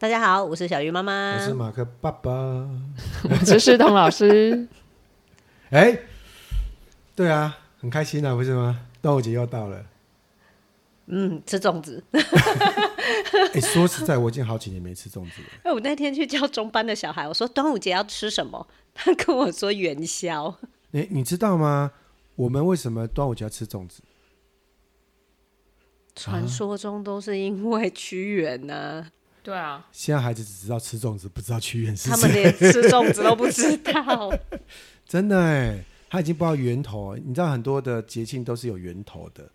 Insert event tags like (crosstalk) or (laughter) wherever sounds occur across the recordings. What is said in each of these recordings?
大家好，我是小鱼妈妈，我是马克爸爸，(laughs) 我是世彤老师。(laughs) 哎、欸，对啊，很开心啊，不是吗？端午节又到了。嗯，吃粽子。(laughs) 哎、欸，说实在，我已经好几年没吃粽子了。哎，我那天去教中班的小孩，我说端午节要吃什么？他跟我说元宵。你知道吗？我们为什么端午节要吃粽子？传说中都是因为屈原呢、啊。对啊，现在孩子只知道吃粽子，不知道屈原是谁。他们连吃粽子都不知道，(laughs) 真的哎，他已经不知道源头。你知道很多的节庆都是有源头的，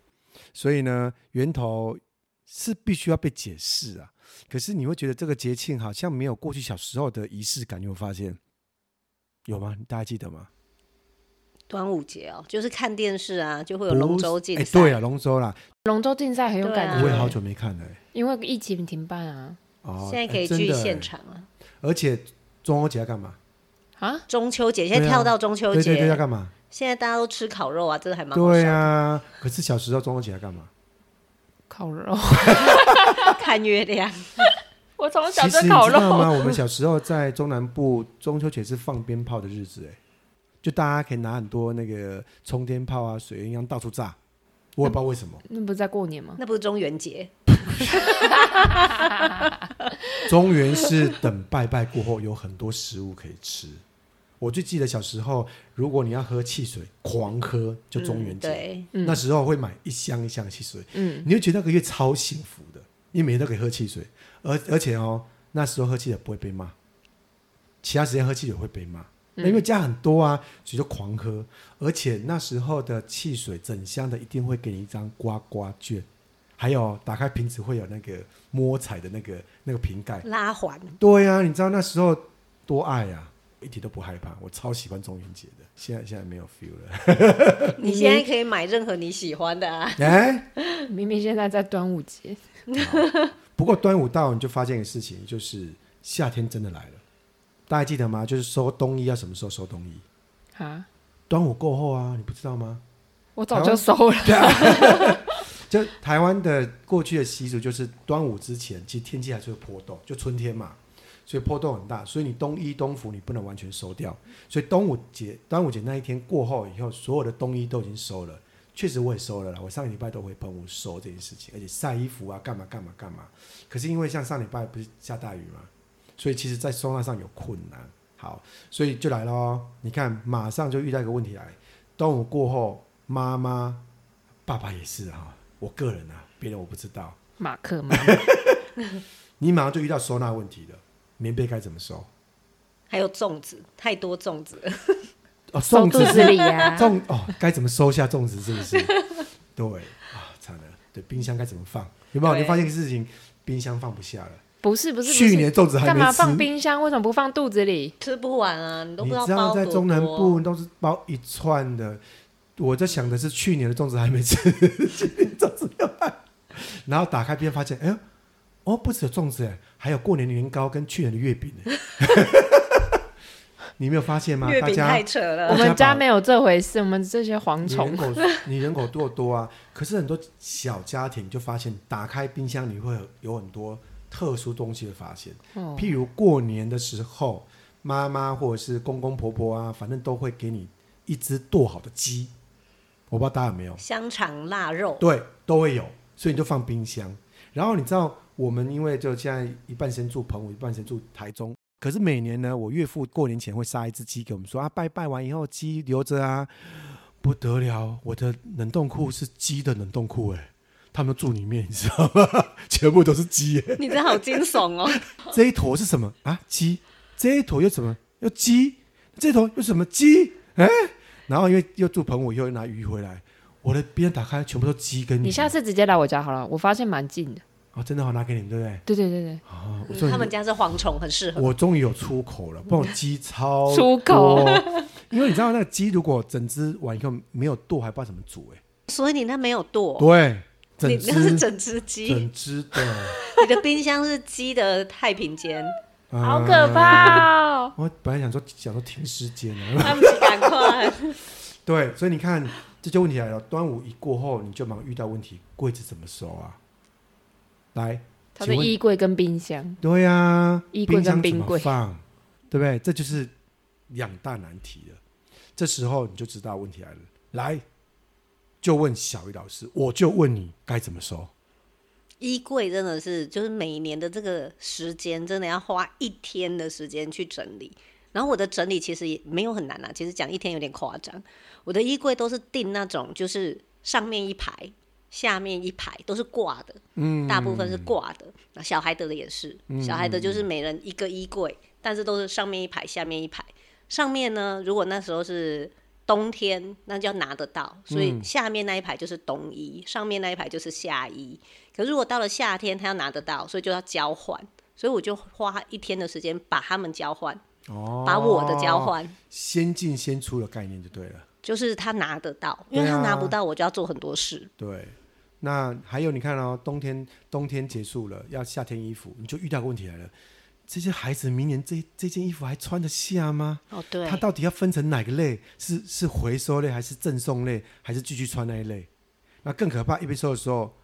所以呢，源头是必须要被解释啊。可是你会觉得这个节庆好像没有过去小时候的仪式感，你有发现？有吗？大家记得吗？端午节哦，就是看电视啊，就会有龙舟竞赛。哎，对啊，龙舟啦，龙舟竞赛很有感觉。我也好久没看了，因为疫情停办啊。哦，现在可以去现场啊！而且中秋节要干嘛啊？中秋节现在跳到中秋节，对对对，要干嘛？现在大家都吃烤肉啊，这个还蛮对啊。可是小时候中秋节要干嘛？烤肉，(laughs) 看月亮。(laughs) 我从小就烤肉吗？我们小时候在中南部中秋节是放鞭炮的日子，哎，就大家可以拿很多那个冲天炮啊、水鸳鸯到处炸。我也不知道为什么。那不是在过年吗？那不是中元节。(laughs) 中原是等拜拜过后有很多食物可以吃。我就记得小时候，如果你要喝汽水，狂喝就中元节。对，那时候会买一箱一箱的汽水。嗯，你会觉得那个月超幸福的，因为每天都可以喝汽水，而而且哦，那时候喝汽水不会被骂，其他时间喝汽水会被骂。那因为加很多啊，所以就狂喝。而且那时候的汽水整箱的一定会给你一张刮刮券。还有打开瓶子会有那个摸彩的那个那个瓶盖拉环，对呀、啊，你知道那时候多爱呀、啊，一点都不害怕，我超喜欢中元节的。现在现在没有 feel 了。(laughs) 你现在可以买任何你喜欢的啊。(laughs) 哎，明明现在在端午节。(laughs) 不过端午到你就发现一个事情，就是夏天真的来了。大家记得吗？就是收冬衣要什么时候收冬衣？啊？端午过后啊，你不知道吗？我早就收了。就台湾的过去的习俗，就是端午之前，其实天气还是会波动，就春天嘛，所以波动很大，所以你冬衣冬服你不能完全收掉。所以端午节端午节那一天过后以后，所有的冬衣都已经收了。确实我也收了啦，我上个礼拜都回澎湖收这件事情，而且晒衣服啊，干嘛干嘛干嘛。可是因为像上礼拜不是下大雨嘛，所以其实在收纳上有困难。好，所以就来咯。你看马上就遇到一个问题来，端午过后，妈妈、爸爸也是啊。我个人啊，别人我不知道。马克吗？(laughs) 你马上就遇到收纳问题了，棉被该怎么收？还有粽子，太多粽子了。哦，粽子里呀，粽哦，该怎么收下粽子？是不是？(laughs) 对啊，惨了。对，冰箱该怎么放？有没有？你发现一个事情，冰箱放不下了。不是不是，去年粽子还没吃，干嘛放冰箱？为什么不放肚子里？吃不完啊，你都不知道。你知道在中南部都是包一串的。我在想的是，去年的粽子还没吃，今 (laughs) 年粽子要来，然后打开边发现，哎呦，哦，不止有粽子哎，还有过年的年糕跟去年的月饼哎，(laughs) 你没有发现吗？月饼太扯了，我们家没有这回事，我们这些蝗虫。你人口 (laughs) 你人口多多啊，可是很多小家庭就发现，打开冰箱你会有很多特殊东西的发现，哦、譬如过年的时候，妈妈或者是公公婆婆啊，反正都会给你一只剁好的鸡。我不知道大家有没有香肠腊肉，对，都会有，所以你就放冰箱。然后你知道，我们因为就现在一半先住澎湖，一半先住台中。可是每年呢，我岳父过年前会杀一只鸡给我们说啊，拜拜完以后鸡留着啊，不得了，我的冷冻库是鸡的冷冻库哎，他们住里面，你知道吗？全部都是鸡哎，你这好惊悚哦！(laughs) 这一坨是什么啊？鸡？这一坨又什么？又鸡？这一坨又什么鸡？哎？然后因为又住澎湖，又拿鱼回来，我的冰箱打开全部都鸡跟鱼。你下次直接来我家好了，我发现蛮近的。哦，真的好拿给你们，对不对？对对对对。哦，嗯、他们家是蝗虫，很适合。我终于有出口了，不然鸡超出口。因为你知道那个鸡如果整只完以后没有剁，还不知道怎么煮哎。所以你那没有剁？对，整你那是整只鸡，整只的。(laughs) 你的冰箱是鸡的太平间。好可怕哦！我本来想说想说停尸间呢，他们赶快。对，所以你看，这就问题来了。端午一过后，你就忙遇到问题，柜子怎么收啊？来，他的衣柜跟冰箱。对呀、啊，衣柜跟冰柜放，对不对？这就是两大难题了。这时候你就知道问题来了。来，就问小鱼老师，我就问你该怎么收。衣柜真的是，就是每年的这个时间，真的要花一天的时间去整理。然后我的整理其实也没有很难啊，其实讲一天有点夸张。我的衣柜都是订那种，就是上面一排，下面一排都是挂的，嗯，大部分是挂的。那小孩的也是，小孩的就是每人一个衣柜，但是都是上面一排，下面一排。上面呢，如果那时候是冬天，那就要拿得到，所以下面那一排就是冬衣，上面那一排就是夏衣。可是如果到了夏天，他要拿得到，所以就要交换，所以我就花一天的时间把他们交换，哦，把我的交换，先进先出的概念就对了，就是他拿得到，因为他拿不到，我就要做很多事。对，啊、对，那还有你看哦，冬天冬天结束了，要夏天衣服，你就遇到个问题来了，这些孩子明年这这件衣服还穿得下吗？哦，对，他到底要分成哪个类？是是回收类，还是赠送类，还是继续穿那一类？那更可怕，一边收的时候。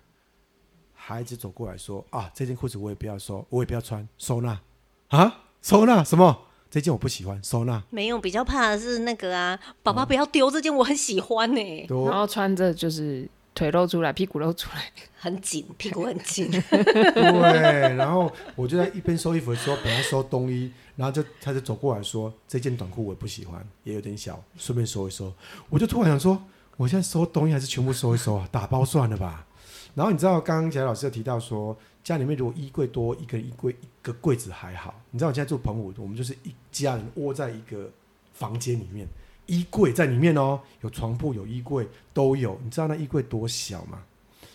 孩子走过来说：“啊，这件裤子我也不要收，我也不要穿，收纳啊，收纳什么？这件我不喜欢，收纳。没有，比较怕的是那个啊，宝宝不要丢这件，我很喜欢呢、欸。然后穿着就是腿露出来，屁股露出来，很紧，屁股很紧。(laughs) 对，然后我就在一边收衣服的时候，本来收冬衣，然后就他就走过来说：这件短裤我不喜欢，也有点小，顺便收一收。我就突然想说，我现在收冬衣还是全部收一收啊？打包算了吧。”然后你知道，刚刚杰老师有提到说，家里面如果衣柜多，一个衣柜一个柜子还好。你知道我现在住澎湖，我们就是一家人窝在一个房间里面，衣柜在里面哦，有床铺，有衣柜都有。你知道那衣柜多小吗？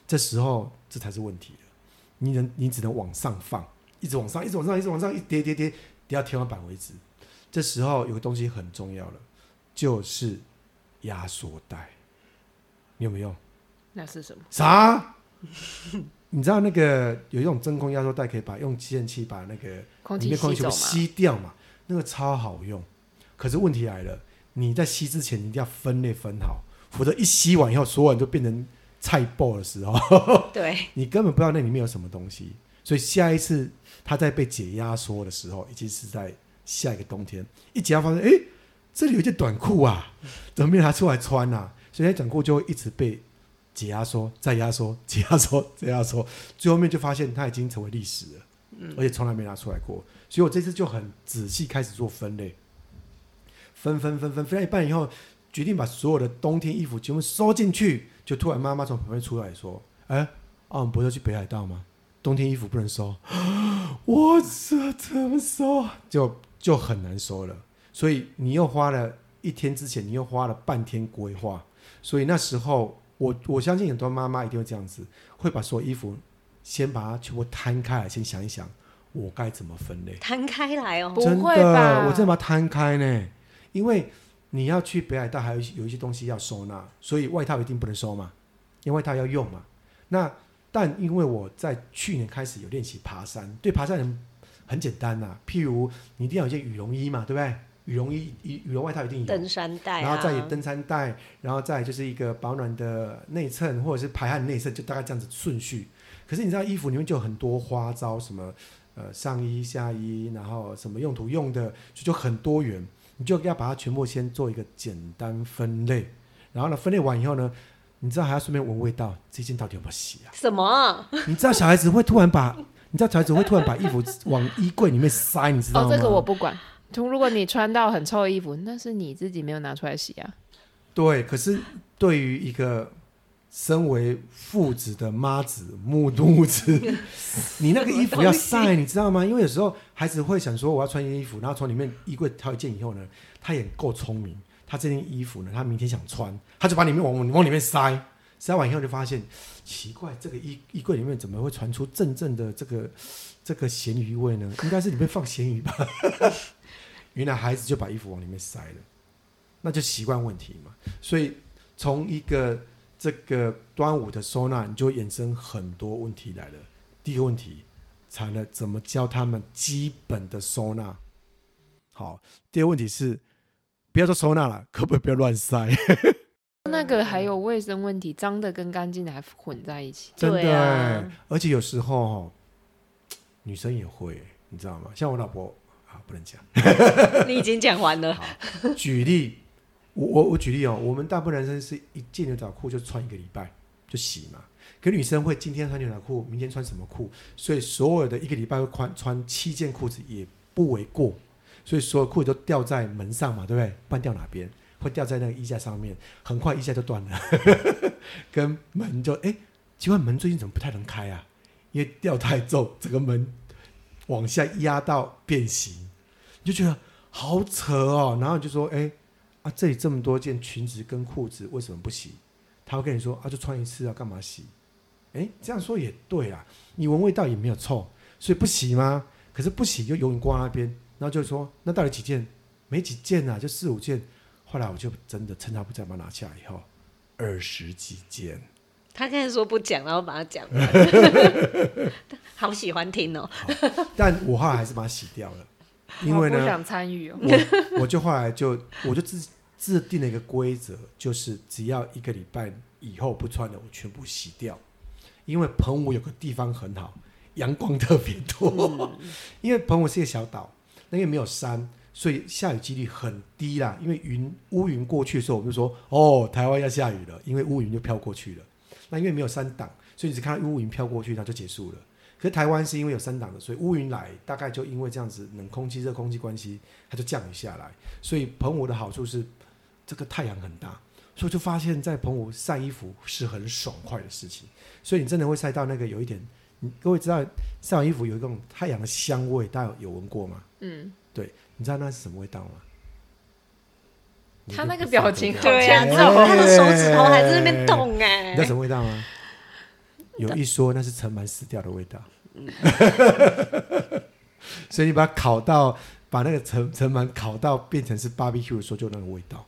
这时候这才是问题了。你能，你只能往上放，一直往上，一直往上，一直往上，一叠叠叠叠到天花板为止。这时候有个东西很重要了，就是压缩袋。你有没有？那是什么？啥？(laughs) 你知道那个有一种真空压缩袋，可以把用吸尘器把那个里面空气吸掉嘛？那个超好用。可是问题来了，你在吸之前你一定要分类分好，否则一吸完以后，所有人都变成菜爆的时候，(laughs) (laughs) 对，你根本不知道那里面有什么东西。所以下一次它在被解压缩的时候，已经是在下一个冬天。一解压发现，哎，这里有一件短裤啊，怎么没拿出来穿啊？所以那短裤就会一直被。解压缩，再压缩，解压缩，再压缩，最后面就发现它已经成为历史了，嗯，而且从来没拿出来过。所以我这次就很仔细开始做分类，分分分分分到一半以后，决定把所有的冬天衣服全部收进去。就突然妈妈从旁边出来说：“哎，啊，我们不是要去北海道吗？冬天衣服不能收。”我这怎么收？就就很难收了。所以你又花了一天之前，你又花了半天规划。所以那时候。我我相信很多妈妈一定会这样子，会把所有衣服先把它全部摊开来，先想一想我该怎么分类。摊开来哦，真的，不会吧？我真的把它摊开呢，因为你要去北海道，还有有一些东西要收纳，所以外套一定不能收嘛，因为外套要用嘛。那但因为我在去年开始有练习爬山，对爬山人很简单呐、啊，譬如你一定要有一件羽绒衣嘛，对不对？羽绒衣、羽羽绒外套一定有，登山带、啊，然后再有登山带，然后再就是一个保暖的内衬或者是排汗内衬，就大概这样子顺序。可是你知道衣服里面就有很多花招，什么呃上衣、下衣，然后什么用途用的，就就很多元。你就要把它全部先做一个简单分类，然后呢分类完以后呢，你知道还要顺便闻味道，这件到底有没有洗啊？什么？你知道小孩子会突然把，你知道小孩子会突然把衣服往衣柜里面塞，你知道吗？哦，这个我不管。从如果你穿到很臭的衣服，那是你自己没有拿出来洗啊。对，可是对于一个身为父子的妈子、母肚子，(laughs) 你那个衣服要晒，你知道吗？因为有时候孩子会想说，我要穿件衣服，然后从里面衣柜挑一件以后呢，他也够聪明，他这件衣服呢，他明天想穿，他就把里面往往里面塞，塞完以后就发现奇怪，这个衣衣柜里面怎么会传出阵阵的这个这个咸鱼味呢？应该是里面放咸鱼吧。(laughs) 原来孩子就把衣服往里面塞了，那就习惯问题嘛。所以从一个这个端午的收纳，你就衍生很多问题来了。第一个问题，才能怎么教他们基本的收纳？好，第二个问题是，不要说收纳了，可不可以不要乱塞？那个还有卫生问题，脏的跟干净的还混在一起。真的，而且有时候女生也会，你知道吗？像我老婆啊，不能讲，(laughs) 你已经讲完了。好，举例，我我我举例哦，我们大部分男生是一件牛仔裤就穿一个礼拜就洗嘛，可女生会今天穿牛仔裤，明天穿什么裤，所以所有的一个礼拜会穿穿七件裤子也不为过，所以所有裤子都吊在门上嘛，对不对？不然吊哪边？会吊在那个衣架上面，很快衣架就断了，(laughs) 跟门就哎，奇怪，门最近怎么不太能开啊？因为吊太重，整个门往下压到变形，你就觉得好扯哦。然后你就说，哎啊，这里这么多件裙子跟裤子，为什么不洗？他会跟你说，啊，就穿一次啊，干嘛洗？哎，这样说也对啊，你闻味道也没有臭，所以不洗吗？可是不洗就永远挂那边，然后就说，那到底几件？没几件啊，就四五件。后来我就真的趁他不在，把它拿下来以后，二十几件。他刚才说不讲，然后把它讲了。(laughs) 好喜欢听哦。但我后来还是把它洗掉了，因为呢，不想参与哦。我我就后来就我就制制定了一个规则，就是只要一个礼拜以后不穿的，我全部洗掉。因为澎湖有个地方很好，阳光特别多。嗯、因为澎湖是一个小岛，那边没有山。所以下雨几率很低啦，因为云乌云过去的时候，我们就说哦，台湾要下雨了，因为乌云就飘过去了。那因为没有山挡，所以你只看到乌云飘过去，它就结束了。可是台湾是因为有山挡的，所以乌云来，大概就因为这样子冷空气、热空气关系，它就降雨下来。所以澎湖的好处是这个太阳很大，所以就发现，在澎湖晒衣服是很爽快的事情。所以你真的会晒到那个有一点，你各位知道晒完衣服有一种太阳的香味，大家有闻过吗？嗯，对。你知道那是什么味道吗？他那个表情好对啊，他的手指头还在那边动哎。你知道什么味道吗？(laughs) 有一说那是尘螨死掉的味道。(laughs) 所以你把它烤到，把那个尘尘螨烤到变成是 barbecue 的时候，就那个味道。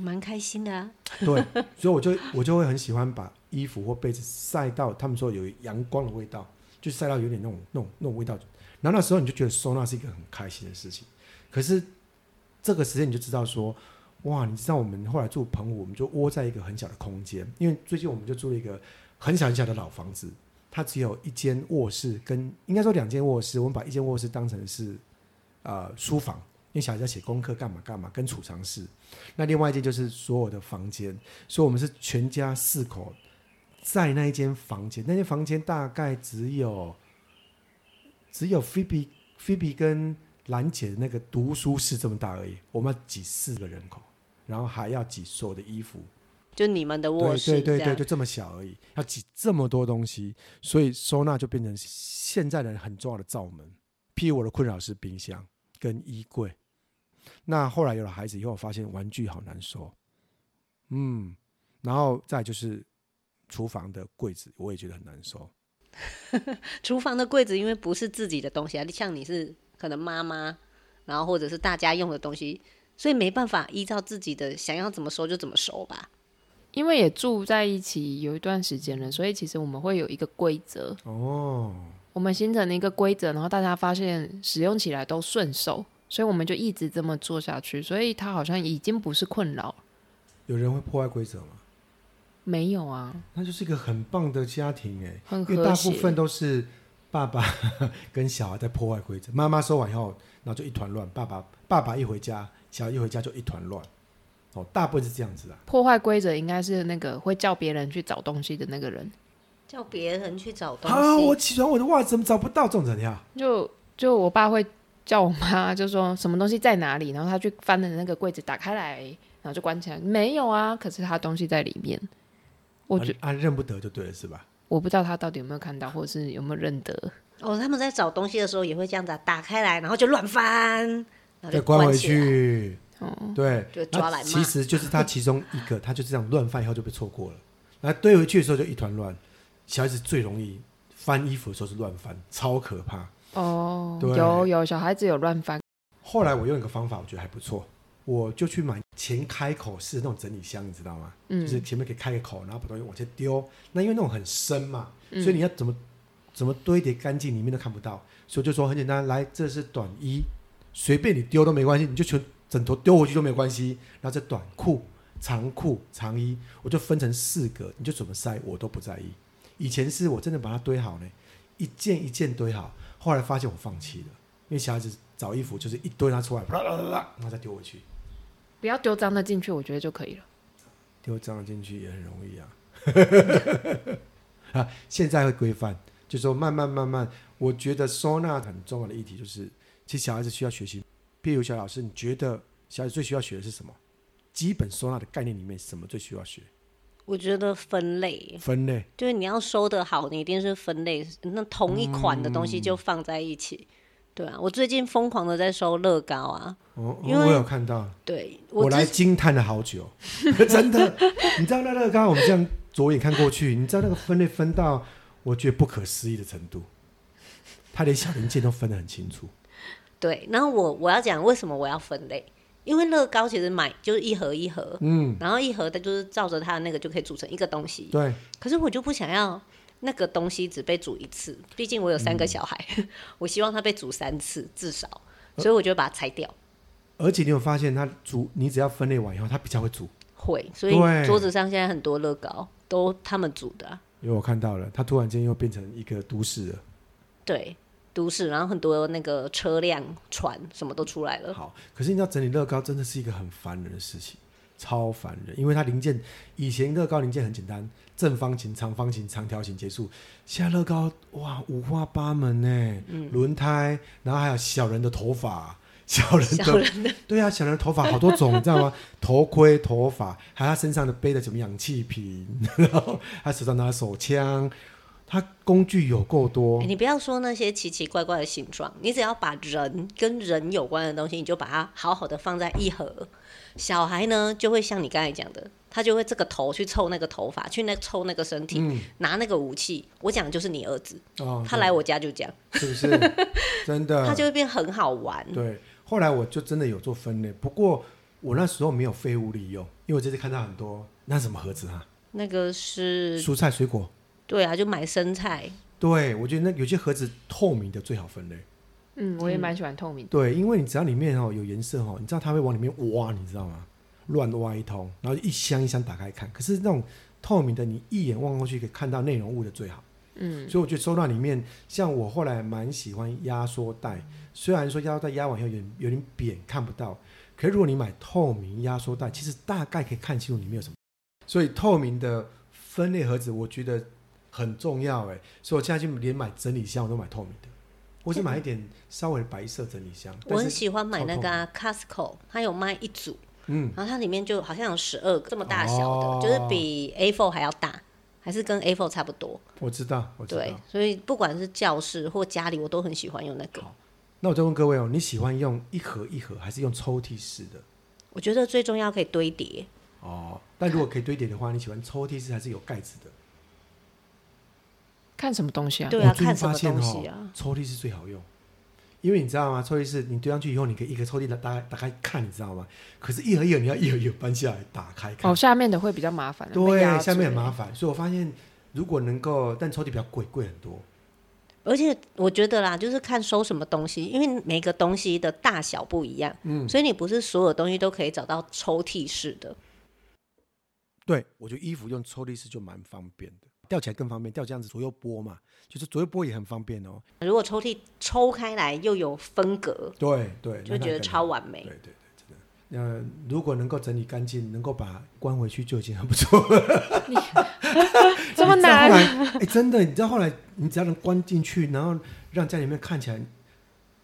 蛮开心的啊。对，所以我就我就会很喜欢把衣服或被子晒到，他们说有阳光的味道，就晒到有点那种那种那种味道。然后那时候你就觉得收纳是一个很开心的事情，可是这个时间你就知道说，哇，你知道我们后来住棚屋，我们就窝在一个很小的空间，因为最近我们就住了一个很小很小的老房子，它只有一间卧室跟应该说两间卧室，我们把一间卧室当成是呃书房，因为小孩在写功课干嘛干嘛，跟储藏室，那另外一间就是所有的房间，所以我们是全家四口在那一间房间，那间房间大概只有。只有菲比、菲比跟兰姐的那个读书室这么大而已，我们要挤四个人口，然后还要挤所有的衣服，就你们的卧室，对对对对，就这么小而已，要挤这么多东西，所以收纳就变成现在人很重要的罩门。譬如我的困扰是冰箱跟衣柜，那后来有了孩子以后，我发现玩具好难收，嗯，然后再就是厨房的柜子，我也觉得很难收。(laughs) 厨房的柜子，因为不是自己的东西啊，像你是可能妈妈，然后或者是大家用的东西，所以没办法依照自己的想要怎么收就怎么收吧。因为也住在一起有一段时间了，所以其实我们会有一个规则哦。我们形成了一个规则，然后大家发现使用起来都顺手，所以我们就一直这么做下去。所以他好像已经不是困扰。有人会破坏规则吗？没有啊，那就是一个很棒的家庭哎，很和。因为大部分都是爸爸跟小孩在破坏规则，妈妈说完以后，然后就一团乱。爸爸爸爸一回家，小孩一回家就一团乱。哦，大部分是这样子啊。破坏规则应该是那个会叫别人去找东西的那个人，叫别人去找东西。啊，我起床我的袜子怎么找不到？这种怎样？就就我爸会叫我妈，就说什么东西在哪里，然后她去翻了那个柜子打开来，然后就关起来。没有啊，可是她东西在里面。我觉啊，认不得就对了，是吧？我不知道她到底有没有看到，或者是有没有认得。哦，他们在找东西的时候也会这样子、啊，打开来，然后就乱翻，然后再关回去。哦，对，就抓来。其实就是他其中一个，他就这样乱翻以后就被错过了。那堆回去的时候就一团乱。小孩子最容易翻衣服的时候是乱翻，超可怕。哦，对有有小孩子有乱翻。后来我用一个方法，我觉得还不错。我就去买前开口式那种整理箱，你知道吗？嗯，就是前面可以开个口，然后把东西往前丢。那因为那种很深嘛，嗯、所以你要怎么怎么堆叠干净，里面都看不到。所以就说很简单，来，这是短衣，随便你丢都没关系，你就全枕头丢回去都没关系。然后这短裤、长裤、长衣，我就分成四格，你就怎么塞我都不在意。以前是我真的把它堆好呢，一件一件堆好。后来发现我放弃了，因为小孩子找衣服就是一堆拿出来，啪啦啦啦，然后再丢回去。不要丢脏的进去，我觉得就可以了。丢脏的进去也很容易啊。(laughs) 啊，现在会规范，就说慢慢慢慢，我觉得收纳很重要的议题就是，其实小孩子需要学习。譬如小老师，你觉得小孩子最需要学的是什么？基本收纳的概念里面，什么最需要学？我觉得分类，分类，就是你要收的好，你一定是分类，那同一款的东西就放在一起。嗯、对啊，我最近疯狂的在收乐高啊，哦，因为我有看到，对我，我来惊叹了好久，(laughs) 真的，你知道那乐高，我们这样左眼看过去，你知道那个分类分到我觉得不可思议的程度，他连小零件都分得很清楚。对，然后我我要讲为什么我要分类。因为乐高其实买就是一盒一盒，嗯，然后一盒它就是照着它的那个就可以组成一个东西。对。可是我就不想要那个东西只被煮一次，毕竟我有三个小孩，嗯、(laughs) 我希望它被煮三次至少，所以我就把它拆掉。而且你有发现，它煮你只要分类完以后，它比较会煮。会，所以桌子上现在很多乐高都他们煮的、啊。因为我看到了，它突然间又变成一个都市了。对。都市，然后很多那个车辆、船什么都出来了。好，可是你知道整理乐高真的是一个很烦人的事情，超烦人。因为它零件以前乐高零件很简单，正方形、长方形、长条形结束。现在乐高哇，五花八门呢，嗯，轮胎，然后还有小人的头发，小人的，人的 (laughs) 对啊，小人的头发好多种，你知道吗？(laughs) 头盔、头发，还有他身上的背的什么氧气瓶，然后他手上拿手枪。它工具有够多，欸，你不要说那些奇奇怪怪的形状，你只要把人跟人有关的东西，你就把它好好的放在一盒。小孩呢，就会像你刚才讲的，他就会这个头去凑那个头发，去那凑那个身体，嗯，拿那个武器。我讲的就是你儿子，哦，他来我家就讲，是不是？(laughs) 真的，他就会变很好玩。对，后来我就真的有做分类，不过我那时候没有废物利用，因为我这次看到很多，那什么盒子啊？那个是蔬菜水果。对啊，就买生菜。对，我觉得那有些盒子透明的最好分类。嗯，我也蛮喜欢透明的。对，因为你只要里面哦有颜色哦，你知道它会往里面挖，你知道吗？乱挖一通，然后一箱一箱打开看。可是那种透明的，你一眼望过去可以看到内容物的最好。嗯，所以我觉得收纳里面，像我后来蛮喜欢压缩袋。虽然说压缩袋压完以后有点有点扁，看不到。可是如果你买透明压缩袋，其实大概可以看清楚里面有什么。所以透明的分类盒子，我觉得。很重要哎，所以我现在就连买整理箱我都买透明的，我就买一点稍微白色整理箱。我很喜欢买那个、啊、Costco，它有卖一组，嗯，然后它里面就好像有十二个这么大小的，哦、就是比 A4 还要大，还是跟 A4 差不多。我知道，我知道。对，所以不管是教室或家里，我都很喜欢用那个。那我再问各位哦，你喜欢用一盒一盒，还是用抽屉式的？我觉得最重要可以堆叠。哦，但如果可以堆叠的话，你喜欢抽屉式还是有盖子的？看什么东西啊？对啊，看什么东西啊？抽屉是最好用，因为你知道吗？抽屉是你堆上去以后，你可以一个抽屉打打打开看，你知道吗？可是，一盒一盒你要一盒一盒搬下来打开看。哦，下面的会比较麻烦。对，下面很麻烦。所以我发现，如果能够，但抽屉比较贵，贵很多。而且我觉得啦，就是看收什么东西，因为每个东西的大小不一样，嗯，所以你不是所有东西都可以找到抽屉式的。对，我觉得衣服用抽屉式就蛮方便的。吊起来更方便，吊这样子左右拨嘛，就是左右拨也很方便哦。如果抽屉抽开来又有分隔，对对，就觉得超完美。对对对，真的。那如果能够整理干净，能够把它关回去就已经很不错了。你 (laughs) 这么难？哎、欸，真的，你知道后来你只要能关进去，然后让家里面看起来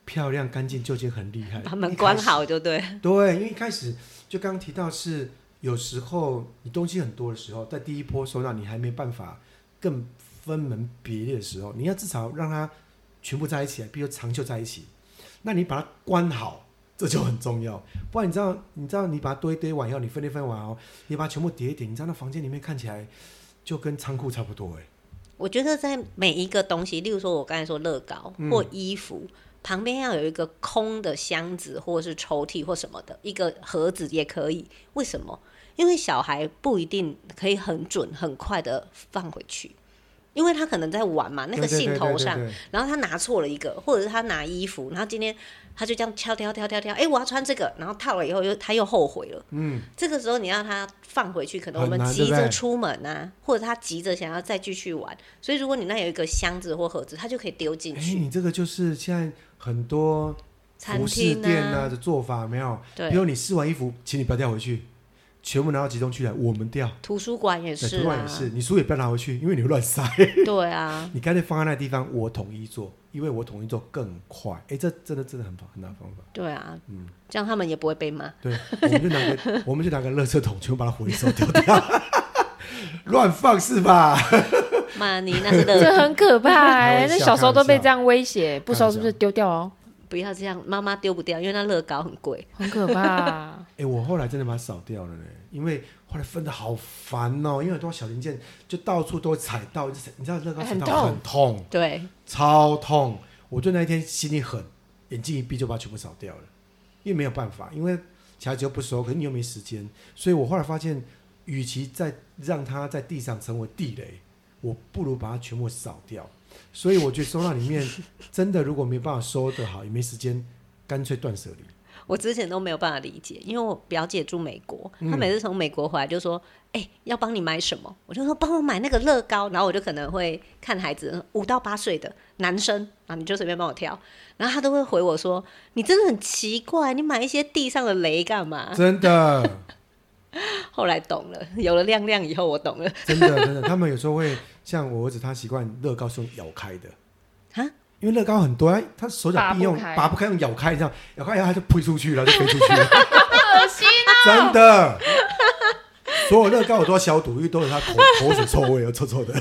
漂亮干净，就已经很厉害。把门关好就对。对，因为一开始就刚刚提到是有时候你东西很多的时候，在第一波收纳你还没办法。更分门别类的时候，你要至少让它全部在一起，比如长久在一起。那你把它关好，这就很重要。不然你知道，你知道你把它堆一堆完以后，你分类分完哦，你把它全部叠一叠，你知道那房间里面看起来就跟仓库差不多哎。我觉得在每一个东西，例如说我刚才说乐高或衣服、旁边要有一个空的箱子或者是抽屉或什么的一个盒子也可以。为什么？因为小孩不一定可以很准、很快的放回去，因为他可能在玩嘛，那个兴头上，然后他拿错了一个，或者是他拿衣服，然后今天他就这样挑挑挑挑挑，哎，我要穿这个，然后套了以后又他又后悔了。嗯，这个时候你让他放回去，可能我们急着出门啊，或者他急着想要再继续玩，所以如果你那有一个箱子或盒子，他就可以丢进去。哎，你这个就是现在很多服饰店啊的做法，没有？对，比如你试完衣服，请你不要掉回去。全部拿到集中区来，我们掉。图书馆也是、啊，图书馆也是，你书也不要拿回去，因为你会乱塞。对啊，(laughs) 你干脆放在那个地方，我统一做，因为我统一做更快。哎、欸，这真的真的很很大方法。对啊，嗯，这样他们也不会被骂。对，我们就拿个，(laughs) 我们就拿个垃圾桶，全部把它回收掉掉。(laughs) 乱放是吧？妈，你那是的，这很可怕！那小时候都被这样威胁，不收是不是丢掉哦？不要这样，妈妈丢不掉，因为那乐高很贵，很可怕、啊。(laughs) 哎、欸，我后来真的把它扫掉了呢，因为后来分的好烦哦，因为很多小零件就到处都踩到，你知道乐高踩到很痛，对，超痛。我就那一天心里狠，眼睛一闭就把它全部扫掉了，因为没有办法，因为小孩子又不熟，可是你又没时间，所以我后来发现，与其在让它在地上成为地雷，我不如把它全部扫掉。所以我觉得收纳里面真的，如果没办法收得好，也没时间，干脆断舍离。我之前都没有办法理解，因为我表姐住美国，她每次从美国回来就说：“哎、嗯欸，要帮你买什么？”我就说：“帮我买那个乐高。”然后我就可能会看孩子五到八岁的男生啊，你就随便帮我挑。然后他都会回我说：“你真的很奇怪，你买一些地上的雷干嘛？”真的。(laughs) 后来懂了，有了亮亮以后，我懂了。(laughs) 真的，真的，他们有时候会像我儿子，他习惯乐高是用咬开的啊，因为乐高很多，他手脚并用拔不开，用咬开这样，咬开以后他就飞出去了，就飞出去了，恶心啊！真的，(laughs) 所有乐高我都要消毒，因为都有他口口水臭味，有臭臭的。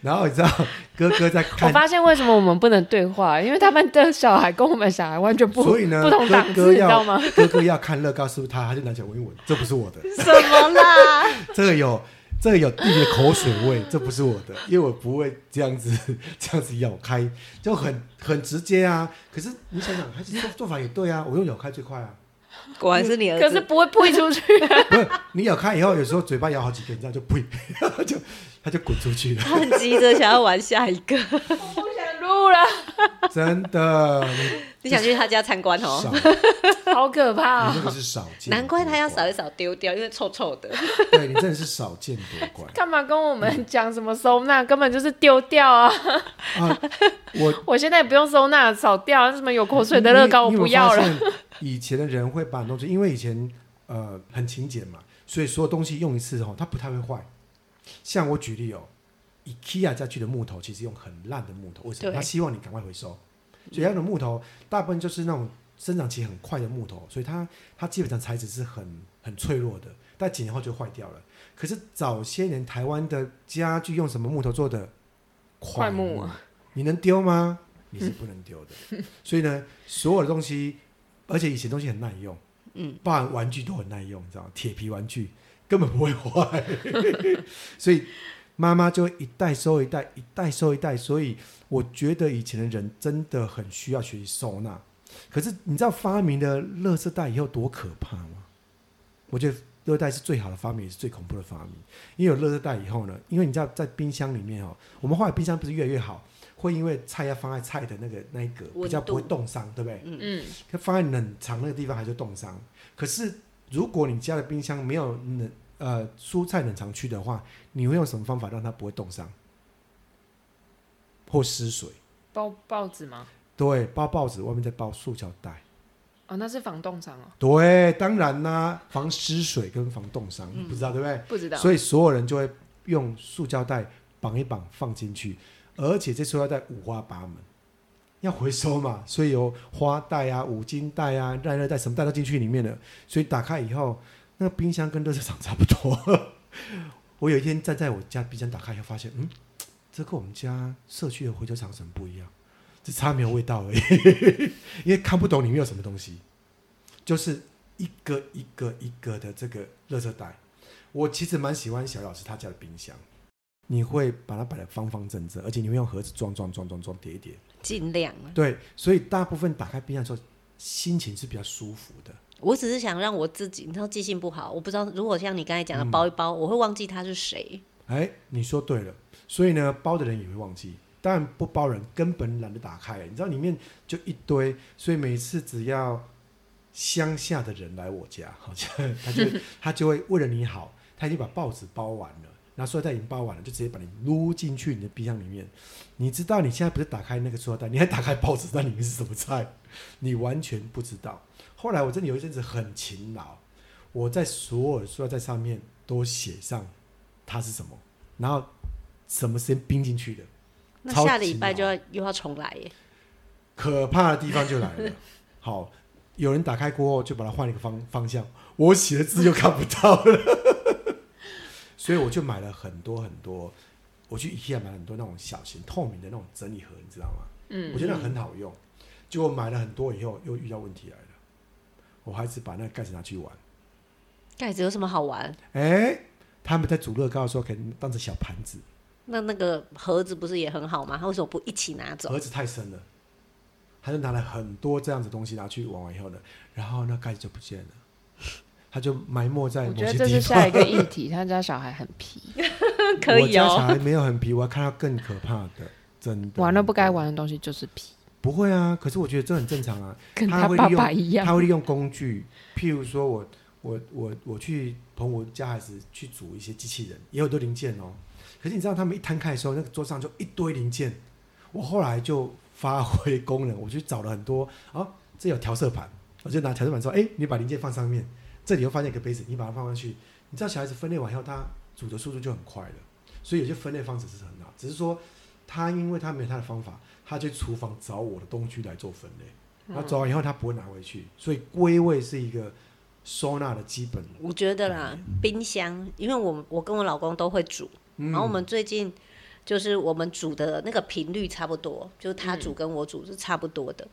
然后你知道哥哥在看，我发现为什么我们不能对话？因为他们的小孩跟我们小孩完全不所以呢不同档次，哥哥你知道吗？(laughs) 哥哥要看乐高是不是他，他就拿起来闻一闻，这不是我的。什么啦？这个有这个有弟弟口水味，这不是我的，因为我不会这样子这样子咬开，就很很直接啊。可是你想想，还是做做法也对啊，我用咬开最快啊。(laughs) 果然是你儿子，可是不会呸出去。不是你咬开以后，有时候嘴巴咬好几遍，这样就呸，就。他就滚出去了。他很急着想要玩下一个。真的。你，(laughs) 想去他家参观哦？(laughs) 好可怕、哦。你那个是少见。难怪他要扫一扫丢掉，因为臭臭的。对，你真的是少见多怪。干嘛跟我们讲什么收纳？根本就是丢掉啊！啊我 (laughs) 我现在也不用收纳，扫掉。什么有口水的乐高我不要了。以前的人会把东西，因为以前呃很勤俭嘛，所以所有东西用一次后，它不太会坏。像我举例哦，IKEA 家具的木头其实用很烂的木头，为什么？他希望你赶快回收，所以他的木头大部分就是那种生长期很快的木头，所以它它基本上材质是很很脆弱的，但几年后就坏掉了。可是早些年台湾的家具用什么木头做的？快木，你能丢吗？你是不能丢的。所以呢，所有的东西，而且以前东西很耐用，嗯，包含玩具都很耐用，你知道吗？铁皮玩具。根本不会坏，(laughs) 所以妈妈就一代收一代，一代收一代。所以我觉得以前的人真的很需要学习收纳。可是你知道发明了垃圾袋以后多可怕吗？我觉得垃圾袋是最好的发明，也是最恐怖的发明。因为有垃圾袋以后呢，因为你知道在冰箱里面哦，我们后来冰箱不是越来越好，会因为菜要放在菜的那个那一格比较不会冻伤，对不对？嗯嗯。它放在冷藏那个地方还是冻伤，可是。如果你家的冰箱没有冷呃蔬菜冷藏区的话，你会用什么方法让它不会冻伤或失水？包报纸吗？对，包报纸，外面再包塑胶袋。哦，那是防冻伤哦。对，当然啦，防失水跟防冻伤，嗯，不知道对不对？不知道。所以所有人就会用塑胶袋绑一绑放进去，而且这塑胶袋五花八门。要回收嘛，所以有花袋啊、五金袋啊、耐热袋，什么袋都进去里面了。所以打开以后，那个冰箱跟垃圾场差不多。(laughs) 我有一天站在我家冰箱打开以后，发现，嗯，这跟我们家社区的回收场什么不一样？只差没有味道而已，(laughs) 因为看不懂里面有什么东西，就是一个一个一个的这个热车袋。我其实蛮喜欢小老师他家的冰箱。你会把它摆得方方正正，而且你会用盒子装装装装装叠一叠，尽量。对，所以大部分打开冰箱的时候，心情是比较舒服的。我只是想让我自己，你知道记性不好，我不知道如果像你刚才讲的包一包，嗯、我会忘记他是谁。哎，你说对了。所以呢，包的人也会忘记。当然不包人，根本懒得打开。你知道里面就一堆，所以每次只要乡下的人来我家，好像他就他就会为了你好，他已经把报纸包完了，然后塑料袋已经包完了，就直接把你撸进去你的冰箱里面。你知道你现在不是打开那个塑料袋，你还打开报纸，那里面是什么菜？你完全不知道。后来我真的有一阵子很勤劳，我在所有的塑料袋上面都写上它是什么，然后什么时间冰进去的。那下礼拜就要又要重来耶！可怕的地方就来了。(laughs) 好，有人打开过后就把它换一个方方向，我写的字又看不到了。所以我就买了很多很多，我去 IKEA 买了很多那种小型透明的那种整理盒，你知道吗？嗯，我觉得很好用。结果买了很多以后，又遇到问题来了。我还是把那个盖子拿去玩。盖子有什么好玩？哎、欸，他们在煮乐高的时候可以当成小盘子。那那个盒子不是也很好吗？他为什么不一起拿走？盒子太深了，他就拿了很多这样子东西拿去玩完以后呢，然后那盖子就不见了，他就埋没在某些地方。我觉得这是下一个议题。(laughs) 他家小孩很皮，(laughs) 可以哦。我家小孩没有很皮，我要看到更可怕的，真的。玩了不该玩的东西就是皮。不会啊，可是我觉得这很正常啊。跟他爸爸一样，他会利用工具，譬如说我我我我去捧我家孩子去组一些机器人，也有很多零件哦。可是你知道，他们一摊开的时候，那个桌上就一堆零件。我后来就发挥功能，我去找了很多啊，这有调色盘，我就拿调色盘说：“哎，你把零件放上面，这里又发现一个杯子，你把它放上去。”你知道，小孩子分类完以后，他煮的速度就很快了。所以有些分类方式是很好，只是说他因为他没有他的方法，他去厨房找我的东西来做分类，然后找完以后他不会拿回去，所以归位是一个收纳的基本。我觉得啦，冰箱，因为我我跟我老公都会煮。然后我们最近就是我们煮的那个频率差不多，就是他煮跟我煮是差不多的。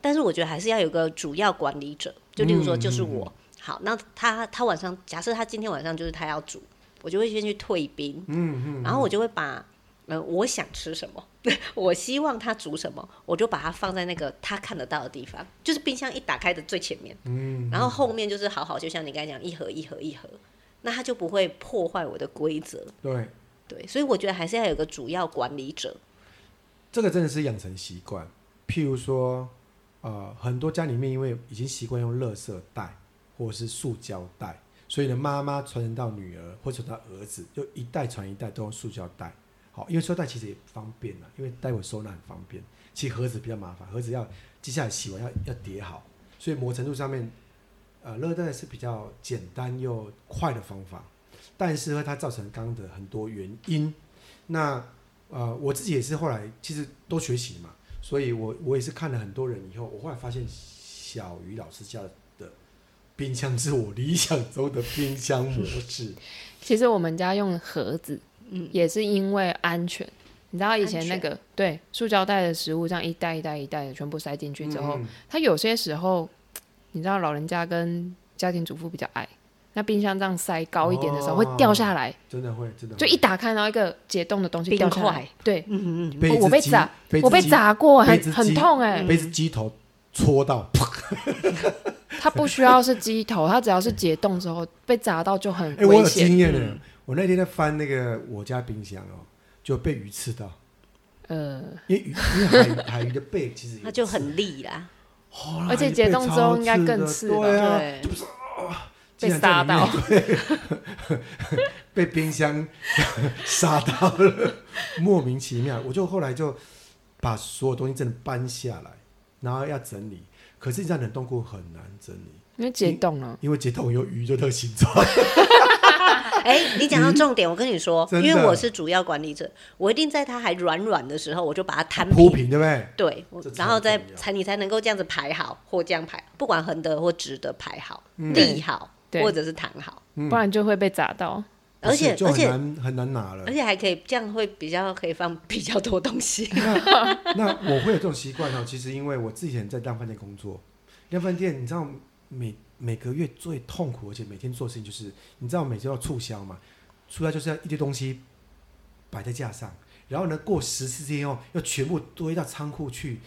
但是我觉得还是要有个主要管理者，就例如说就是我。好，那他他晚上假设他今天晚上就是他要煮，我就会先去退冰。嗯嗯然后我就会把呃我想吃什么，(laughs) 我希望他煮什么，我就把它放在那个他看得到的地方，就是冰箱一打开的最前面。嗯然后后面就是好好，就像你刚才讲一盒一盒一盒，那他就不会破坏我的规则。对。对，所以我觉得还是要有个主要管理者。这个真的是养成习惯。譬如说，呃，很多家里面因为已经习惯用垃圾袋或者是塑胶袋，所以呢，妈妈传承到女儿或者到儿子，就一代传一代都用塑胶袋。好，因为塑料袋其实也不方便了，因为待会收纳很方便。其实盒子比较麻烦，盒子要接下来洗完要要叠好，所以某程度上面，呃，垃圾袋是比较简单又快的方法。但是和它造成刚刚的很多原因，那呃我自己也是后来其实都学习嘛，所以我我也是看了很多人以后，我后来发现小鱼老师家的冰箱是我理想中的冰箱模式。其实我们家用盒子，嗯，也是因为安全。你知道以前那个对塑胶袋的食物，这样一袋一袋一袋的全部塞进去之后，嗯，它有些时候，你知道老人家跟家庭主妇比较矮。那冰箱这样塞高一点的时候会掉下来，真的会，真的。就一打开，然后一个解冻的东西掉下来，对，嗯嗯嗯，我被砸，我被砸过，很很痛哎，被机头戳到，(laughs) 它不需要是鸡头，它只要是解冻之后被砸到就很危险。我有经验的，我那天在翻那个我家冰箱哦，就被鱼刺到，呃，因为鱼，因为海 (laughs) 海鱼的背其实它就很利啦，而且解冻之后应该更刺，对。被杀到，被冰箱 (laughs) 杀到了，莫名其妙。我就后来就把所有东西真的搬下来，然后要整理。可是你，在冷冻库很难整理，因为解冻了。因为解冻有鱼就特形状。(laughs) 哎、欸，你讲到重点，我跟你说，因为我是主要管理者，我一定在它还软软的时候，我就把它摊铺平，对不对？对，然后再才你才能够这样子排好，或这样排，不管横的或直的排好，立、嗯、好。或者是躺好，不然就会被砸到，而且而且很难拿了，而且还可以这样会比较可以放比较多东西。(laughs) 那，那我会有这种习惯哦，其实因为我之前在量贩店工作，量饭店你知道每每个月最痛苦，而且每天做事情就是你知道每周要促销嘛，促销就是要一堆东西摆在架上，然后呢过十四天后要全部堆到仓库去，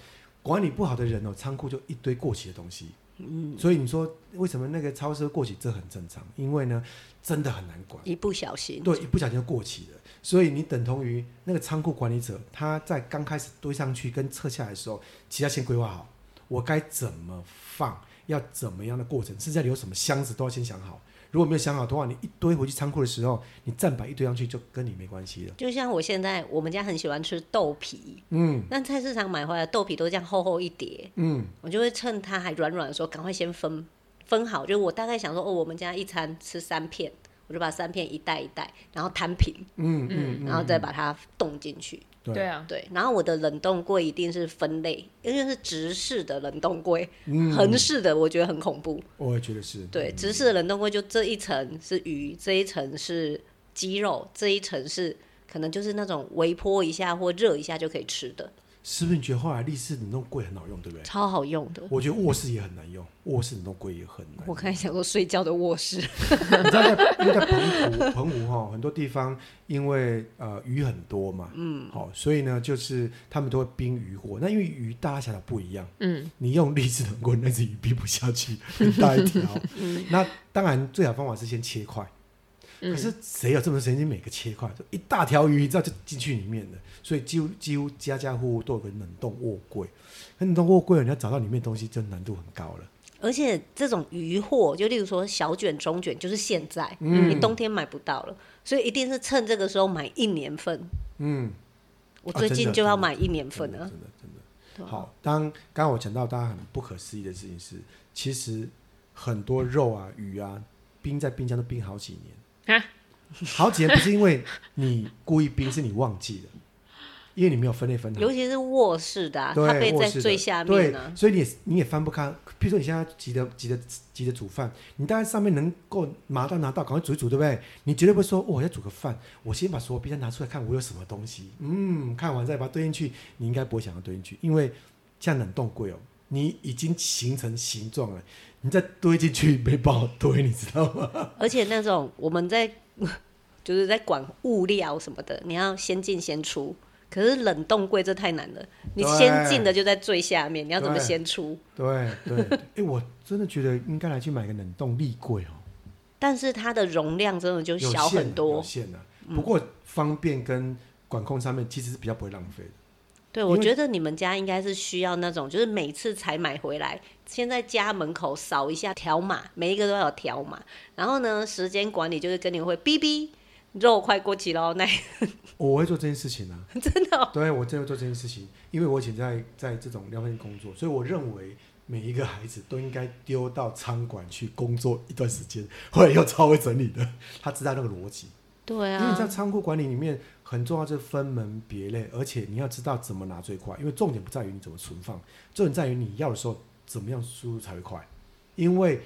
管理不好的人哦，仓库就一堆过期的东西。嗯，所以你说为什么那个超市过期？这很正常，因为呢，真的很难管，一不小心，对，一不小心就过期了。所以你等同于那个仓库管理者，他在刚开始堆上去跟撤下来的时候，其实要先规划好，我该怎么放，要怎么样的过程，甚至要留什么箱子都要先想好。如果没有想好的话，你一堆回去仓库的时候，你站板一堆上去就跟你没关系了。就像我现在，我们家很喜欢吃豆皮，嗯，那菜市场买回来的豆皮都这样厚厚一叠，嗯，我就会趁它还软软的时候，赶快先分分好。就我大概想说，哦，我们家一餐吃三片。我就把三片一袋一袋，然后摊平，嗯嗯，然后再把它冻进去。对啊，对。然后我的冷冻柜一定是分类，因为是直式的冷冻柜，横式的我觉得很恐怖。我也觉得是。对，直式的冷冻柜就这一层是鱼，这一层是鸡肉，这一层是可能就是那种微波一下或热一下就可以吃的。是不是你觉得后来立式冷冻柜很好用，对不对？超好用的。我觉得卧室也很难用，卧室冷冻柜也很难。我刚才想说睡觉的卧室。(laughs) 你知道在因为在澎湖，澎湖哈很多地方因为呃鱼很多嘛，嗯，好，所以呢就是他们都会冰鱼货。那因为鱼大家想的不一样，嗯，你用立式冷柜那只鱼冰不下去，很大一条。(laughs) 嗯，那当然最好方法是先切块。可是谁有这么多时间每个切块，就一大条鱼，你知道就进去里面的。所以几乎几乎家家户户都有个冷冻卧柜。冷冻卧柜，你要找到里面东西，就难度很高了。而且这种鱼货，就例如说小卷、中卷，就是现在，嗯，你冬天买不到了，所以一定是趁这个时候买一年份。嗯，我最近就要买一年份了。真的真的。真的真的好，当刚刚我讲到大家很不可思议的事情是，其实很多肉啊、鱼啊，冰在冰箱都冰好几年。啊，好几年不是因为你故意冰，是你忘记了，(laughs) 因为你没有分类分好。尤其是卧室的、啊，它被在最下面呢、啊，所以你也你也翻不开。譬如说你现在急着急着急着煮饭，你大概上面能够拿到拿到，赶快煮一煮，对不对？你绝对不会说，哦、我要煮个饭，我先把所有冰箱拿出来看，我有什么东西。嗯，看完再把它堆进去，你应该不会想要堆进去，因为像冷冻柜哦，你已经形成形状了。你再堆进去没办法堆，你知道吗？(laughs) 而且那种我们在 (laughs) 就是在管物料什么的，你要先进先出。可是冷冻柜这太难了，你先进的就在最下面，你要怎么先出？对对，哎、(laughs) 欸，我真的觉得应该来去买个冷冻立柜哦。但是它的容量真的就小很多，有限的。不过方便跟管控上面其实是比较不会浪费的。对，我觉得你们家应该是需要那种，就是每次才买回来，先在家门口扫一下条码，每一个都要有条码。然后呢，时间管理就是跟你会哔哔，肉快过期喽，那 (laughs) 我会做这件事情啊，真的、哦？对，我真的会做这件事情，因为我以前在在这种量贩店工作，所以我认为每一个孩子都应该丢到餐馆去工作一段时间，(laughs) 后来又超会整理的，他知道那个逻辑。对啊，因为你在仓库管理里面很重要，就是分门别类，而且你要知道怎么拿最快。因为重点不在于你怎么存放，重点在于你要的时候怎么样输入才会快。因为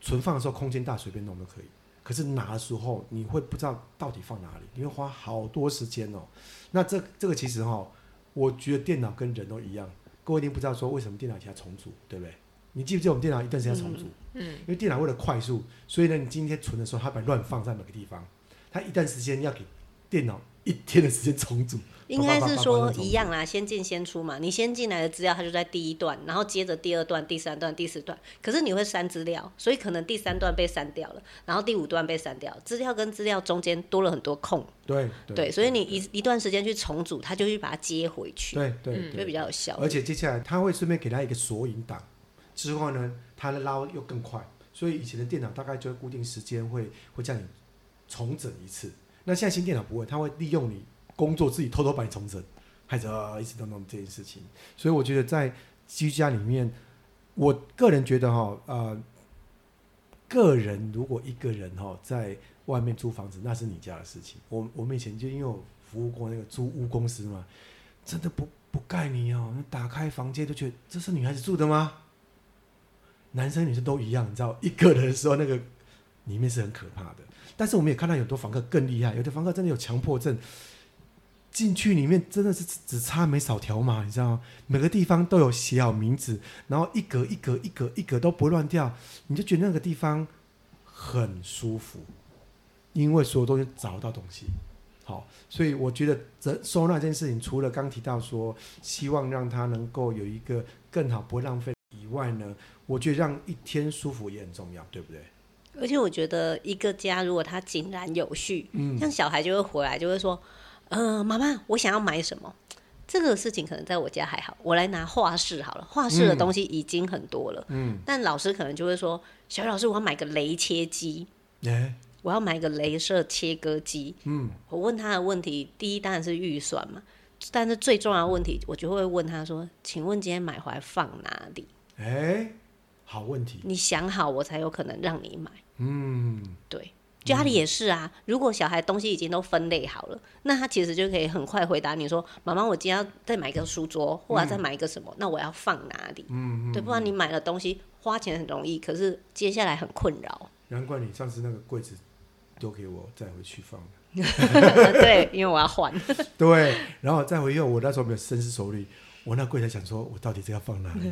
存放的时候空间大，随便弄都可以。可是拿的时候你会不知道到底放哪里，你会花好多时间哦。那这这个其实哈，我觉得电脑跟人都一样。各位一定不知道说为什么电脑要重组，对不对？你记不记得我们电脑一段时间重组？嗯，因为电脑为了快速，所以呢，你今天存的时候，它把乱放在每个地方。他一段时间要给电脑一天的时间重组，应该是说一样啦，先进先出嘛。你先进来的资料，它就在第一段，然后接着第二段、第三段、第四段。可是你会删资料，所以可能第三段被删掉了，然后第五段被删掉，资料跟资料中间多了很多空。对对，对，所以你一一段时间去重组，它就去把它接回去。对对，就会比较有效。而且接下来他会顺便给他一个索引档，之后呢，它的捞又更快。所以以前的电脑大概就会固定时间会会叫你重整一次。那现在新电脑不会，它会利用你工作自己偷偷把你重整，还是一直都弄这件事情。所以我觉得在居家里面，我个人觉得哈，呃，个人如果一个人哈在外面租房子，那是你家的事情。我我们以前就因为我服务过那个租屋公司嘛，真的不不盖你哦，打开房间都觉得这是女孩子住的吗？男生女生都一样，你知道，一个人的时候那个里面是很可怕的。但是我们也看到有很多房客更厉害，有的房客真的有强迫症，进去里面真的是只差没扫条码，你知道吗？每个地方都有写好名字，然后一格一格一格一格都不会乱掉，你就觉得那个地方很舒服，因为所有东西找到东西。好，所以我觉得这收纳这件事情，除了刚提到说希望让他能够有一个更好不会浪费以外呢，我觉得让一天舒服也很重要，对不对？而且我觉得一个家如果它井然有序，嗯，像小孩就会回来就会说，嗯、呃，妈妈，我想要买什么？这个事情可能在我家还好，我来拿画室好了，画室的东西已经很多了，嗯，但老师可能就会说，小老师，我要买个雷切机，欸、我要买个镭射切割机，嗯，我问他的问题，第一当然是预算嘛，但是最重要的问题，我就会问他说，请问今天买回来放哪里？哎、欸，好问题，你想好我才有可能让你买。嗯，对，家里也是啊。如果小孩东西已经都分类好了，那他其实就可以很快回答你说：“妈妈，我今天要再买一个书桌，或者再买一个什么？那我要放哪里？”嗯，对，不然你买了东西花钱很容易，可是接下来很困扰。难怪你上次那个柜子丢给我再回去放。(laughs) 对，因为我要换。(laughs) 对，然后再回去，我那时候没有深思熟虑，我那柜台想说，我到底这要放哪里？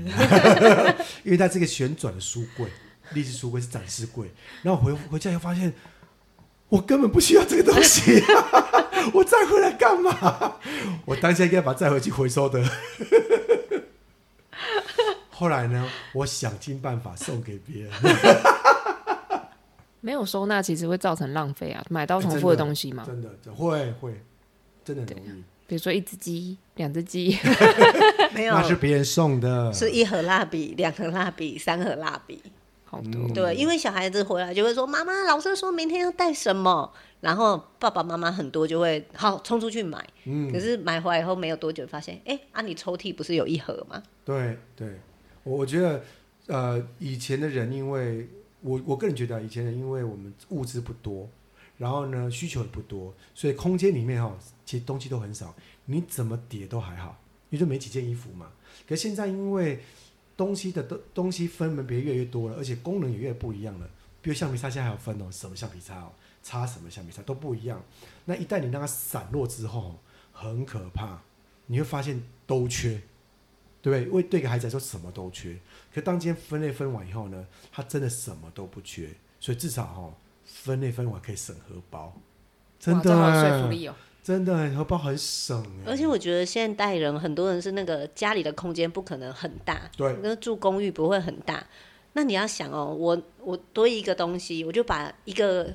(laughs) 因为它是个旋转的书柜。立式书柜是展示柜，然后回回家又发现，我根本不需要这个东西，(laughs) 我再回来干嘛？我当下应该把它再回去回收的。后来呢，我想尽办法送给别人。(laughs) 没有收纳其实会造成浪费啊，买到重复的东西嘛，真的，真的会会，真的容易。比如说一只鸡、两只鸡，(laughs) 没有，那是别人送的，是一盒蜡笔、两盒蜡笔、三盒蜡笔。好多对，因为小孩子回来就会说：“妈妈，老师说明天要带什么？”然后爸爸妈妈很多就会好冲出去买。嗯，可是买回来以后没有多久，发现哎，啊，你抽屉不是有一盒吗？对对，我我觉得呃，以前的人，因为我我个人觉得，以前人因为我们物资不多，然后呢需求也不多，所以空间里面哈，其实东西都很少，你怎么叠都还好，你就没几件衣服嘛。可现在因为东西的东东西分门别越来越多了，而且功能也越来越不一样了。比如橡皮擦现在还有分哦，什么橡皮擦哦，擦什么橡皮擦都不一样。那一旦你让它散落之后，很可怕，你会发现都缺，对不对？为对个孩子来说什么都缺。可当今天分类分完以后呢，他真的什么都不缺，所以至少哈、哦，分类分完可以省荷包，真的说服力哦。真的荷包很省，而且我觉得现代人很多人是那个家里的空间不可能很大，对，那住公寓不会很大。那你要想哦，我我多一个东西，我就把一个。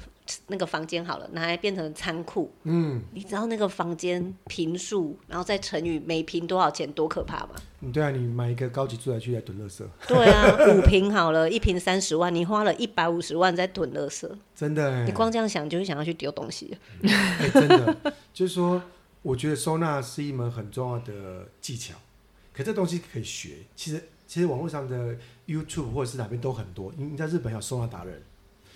那个房间好了，拿来变成仓库。嗯，你知道那个房间平数，然后再乘以每平多少钱，多可怕吗？嗯，对啊，你买一个高级住宅区来囤垃圾。对啊，(laughs) 五平好了，一平三十万，你花了一百五十万在囤垃圾。真的，你光这样想就会想要去丢东西。欸、真的，(laughs) 就是说，我觉得收纳是一门很重要的技巧，可这东西可以学。其实，其实网络上的 YouTube 或者是哪边都很多。你你在日本有收纳达人。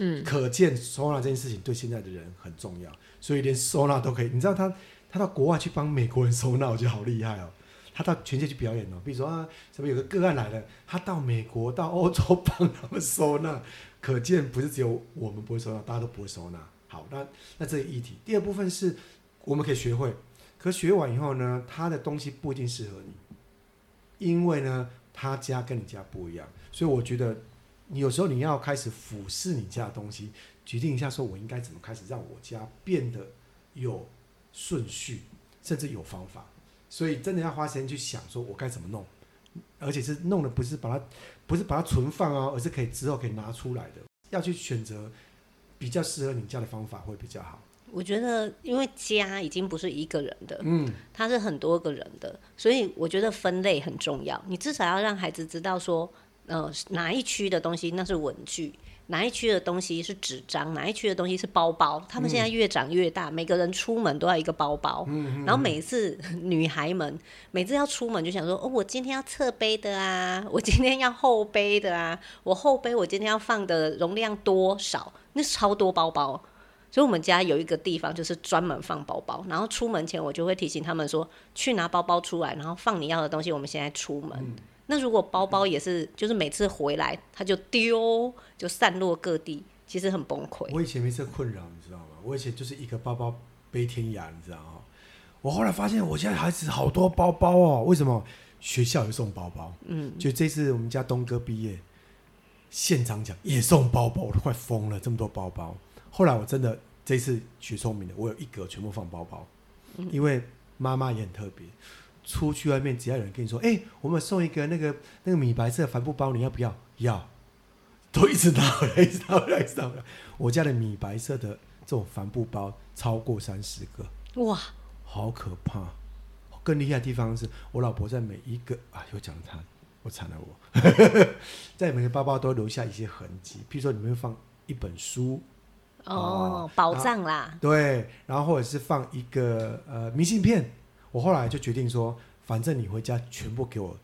嗯，可见收纳这件事情对现在的人很重要，所以连收纳都可以。你知道他他到国外去帮美国人收纳，我觉得好厉害哦。他到全世界去表演哦，比如说啊，什么有个个案来了，他到美国到欧洲帮他们收纳，可见不是只有我们不会收纳，大家都不会收纳。好，那那这个议题，第二部分是我们可以学会，可学完以后呢，他的东西不一定适合你，因为呢，他家跟你家不一样，所以我觉得。你有时候你要开始俯视你家的东西，决定一下说，我应该怎么开始让我家变得有顺序，甚至有方法。所以真的要花时间去想，说我该怎么弄，而且是弄的不是把它，不是把它存放哦，而是可以之后可以拿出来的。要去选择比较适合你家的方法会比较好。我觉得，因为家已经不是一个人的，嗯，它是很多个人的，所以我觉得分类很重要。你至少要让孩子知道说。呃，哪一区的东西那是文具，哪一区的东西是纸张，哪一区的东西是包包。他们现在越长越大，嗯、每个人出门都要一个包包。嗯嗯嗯，然后每次女孩们每次要出门就想说，哦，我今天要侧背的啊，我今天要后背的啊，我后背我今天要放的容量多少？那是超多包包。所以我们家有一个地方就是专门放包包，然后出门前我就会提醒他们说，去拿包包出来，然后放你要的东西。我们现在出门。嗯那如果包包也是，就是每次回来他就丢，就散落各地，其实很崩溃。我以前没这困扰，你知道吗？我以前就是一个包包背天涯，你知道吗？我后来发现，我现在孩子好多包包哦。为什么？学校有送包包，嗯，就这次我们家东哥毕业，现场讲也送包包，我都快疯了，这么多包包。后来我真的这次学聪明了，我有一格全部放包包，因为妈妈也很特别。出去外面，只要有人跟你说：“哎、欸，我们送一个那个那个米白色帆布包，你要不要？”要，都一直拿回来，一直拿回来，一直拿回来。我家的米白色的这种帆布包超过三十个，哇，好可怕！更厉害的地方是我老婆在每一个啊，又讲她，我惨了我，(laughs) 在每个包包都留下一些痕迹，譬如说里面放一本书，哦，宝藏啦，对，然后或者是放一个呃明信片。我后来就决定说，反正你回家全部给我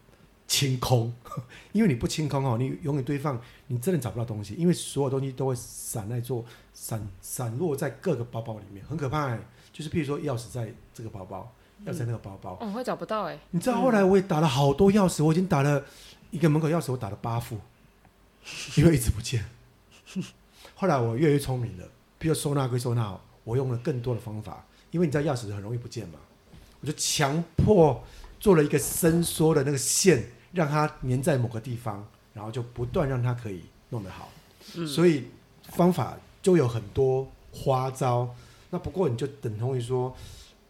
清空，(laughs) 因为你不清空哦，你永远堆放，你真的找不到东西，因为所有东西都会散在做散散落在各个包包里面，很可怕。就是譬如说钥匙在这个包包，钥匙在那个包包，嗯，会找不到哎。你知道后来我也打了好多钥匙，我已经打了一个门口钥匙，我打了八副，因为一直不见。后来我越来越聪明了，比如收纳归收纳，我用了更多的方法，因为你知道钥匙很容易不见嘛。我就强迫做了一个伸缩的那个线，让它粘在某个地方，然后就不断让它可以弄得好。嗯。所以方法就有很多花招。那不过你就等同于说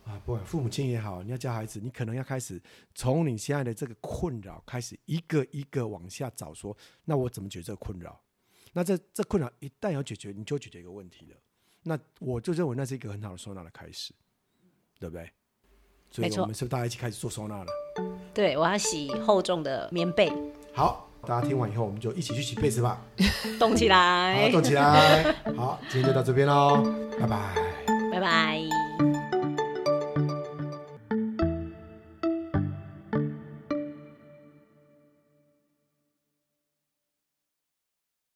啊，不管父母亲也好，你要教孩子，你可能要开始从你现在的这个困扰开始，一个一个往下找说，说那我怎么解决这个困扰？那这这困扰一旦要解决，你就解决一个问题了。那我就认为那是一个很好的收纳的开始，对不对？所以我们是不是大家一起开始做收纳了？对，我要洗厚重的棉被。好，大家听完以后，我们就一起去洗被子吧。(laughs) 动起来，好，动起来。好，今天就到这边喽，拜拜，拜拜。